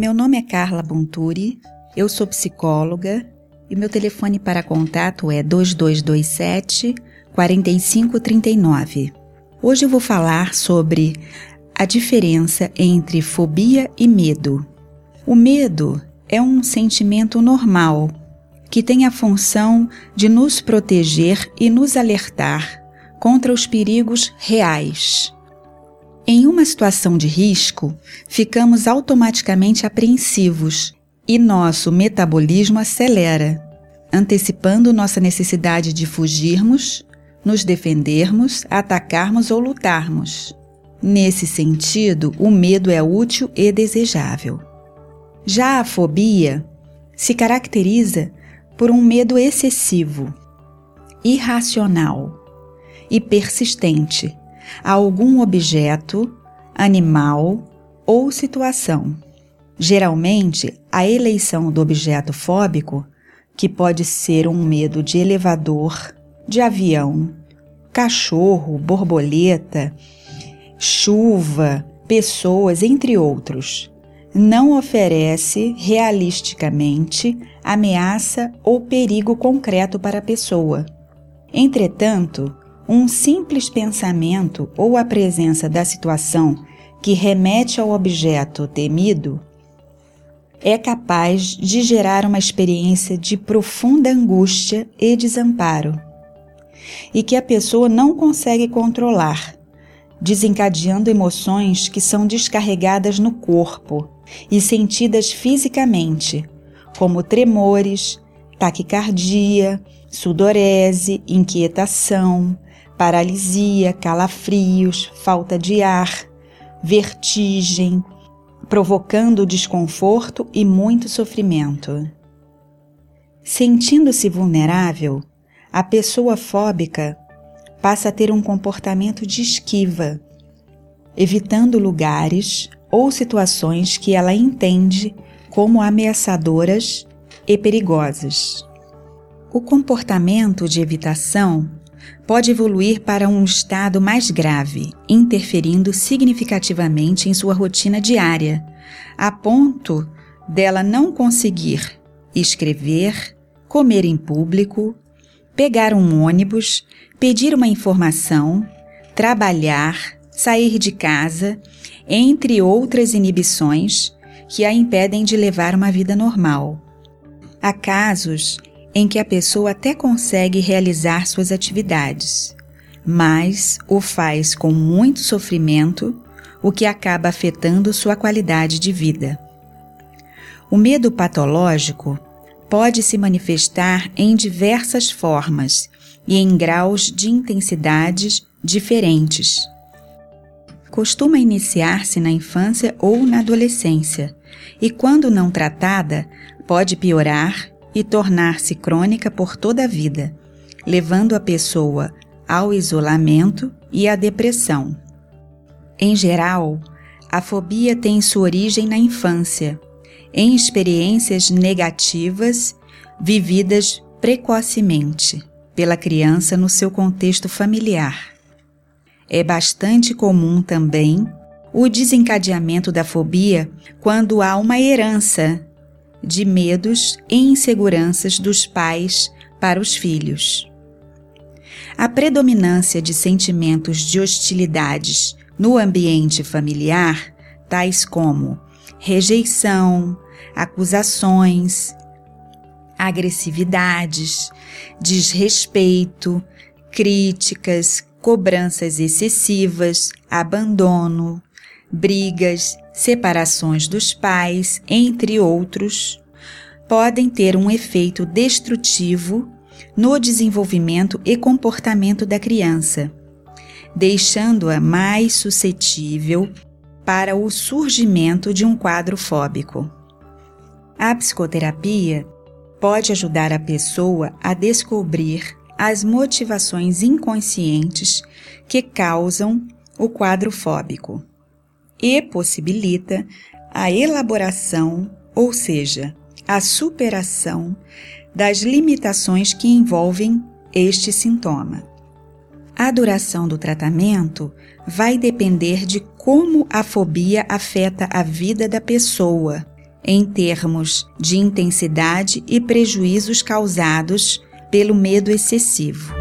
Meu nome é Carla Bonturi, eu sou psicóloga e meu telefone para contato é 2227 4539. Hoje eu vou falar sobre a diferença entre fobia e medo. O medo é um sentimento normal que tem a função de nos proteger e nos alertar contra os perigos reais. Em uma situação de risco, ficamos automaticamente apreensivos e nosso metabolismo acelera, antecipando nossa necessidade de fugirmos, nos defendermos, atacarmos ou lutarmos. Nesse sentido, o medo é útil e desejável. Já a fobia se caracteriza por um medo excessivo, irracional e persistente a algum objeto, animal ou situação. Geralmente, a eleição do objeto fóbico, que pode ser um medo de elevador, de avião, cachorro, borboleta, chuva, pessoas, entre outros, não oferece realisticamente ameaça ou perigo concreto para a pessoa. Entretanto, um simples pensamento ou a presença da situação que remete ao objeto temido é capaz de gerar uma experiência de profunda angústia e desamparo, e que a pessoa não consegue controlar, desencadeando emoções que são descarregadas no corpo e sentidas fisicamente, como tremores, taquicardia, sudorese, inquietação, paralisia, calafrios, falta de ar, vertigem, provocando desconforto e muito sofrimento. Sentindo-se vulnerável, a pessoa fóbica passa a ter um comportamento de esquiva, evitando lugares ou situações que ela entende como ameaçadoras e perigosas. O comportamento de evitação pode evoluir para um estado mais grave, interferindo significativamente em sua rotina diária, a ponto dela não conseguir escrever, comer em público, pegar um ônibus, pedir uma informação, trabalhar, sair de casa, entre outras inibições que a impedem de levar uma vida normal. Há casos em que a pessoa até consegue realizar suas atividades, mas o faz com muito sofrimento, o que acaba afetando sua qualidade de vida. O medo patológico pode se manifestar em diversas formas e em graus de intensidades diferentes. Costuma iniciar-se na infância ou na adolescência e, quando não tratada, pode piorar e tornar-se crônica por toda a vida, levando a pessoa ao isolamento e à depressão. Em geral, a fobia tem sua origem na infância, em experiências negativas vividas precocemente pela criança no seu contexto familiar. É bastante comum também o desencadeamento da fobia quando há uma herança de medos e inseguranças dos pais para os filhos. A predominância de sentimentos de hostilidades no ambiente familiar, tais como rejeição, acusações, agressividades, desrespeito, críticas, cobranças excessivas, abandono, brigas, separações dos pais, entre outros, podem ter um efeito destrutivo no desenvolvimento e comportamento da criança, deixando-a mais suscetível para o surgimento de um quadro fóbico. A psicoterapia pode ajudar a pessoa a descobrir as motivações inconscientes que causam o quadro fóbico e possibilita a elaboração, ou seja, a superação das limitações que envolvem este sintoma. A duração do tratamento vai depender de como a fobia afeta a vida da pessoa em termos de intensidade e prejuízos causados pelo medo excessivo.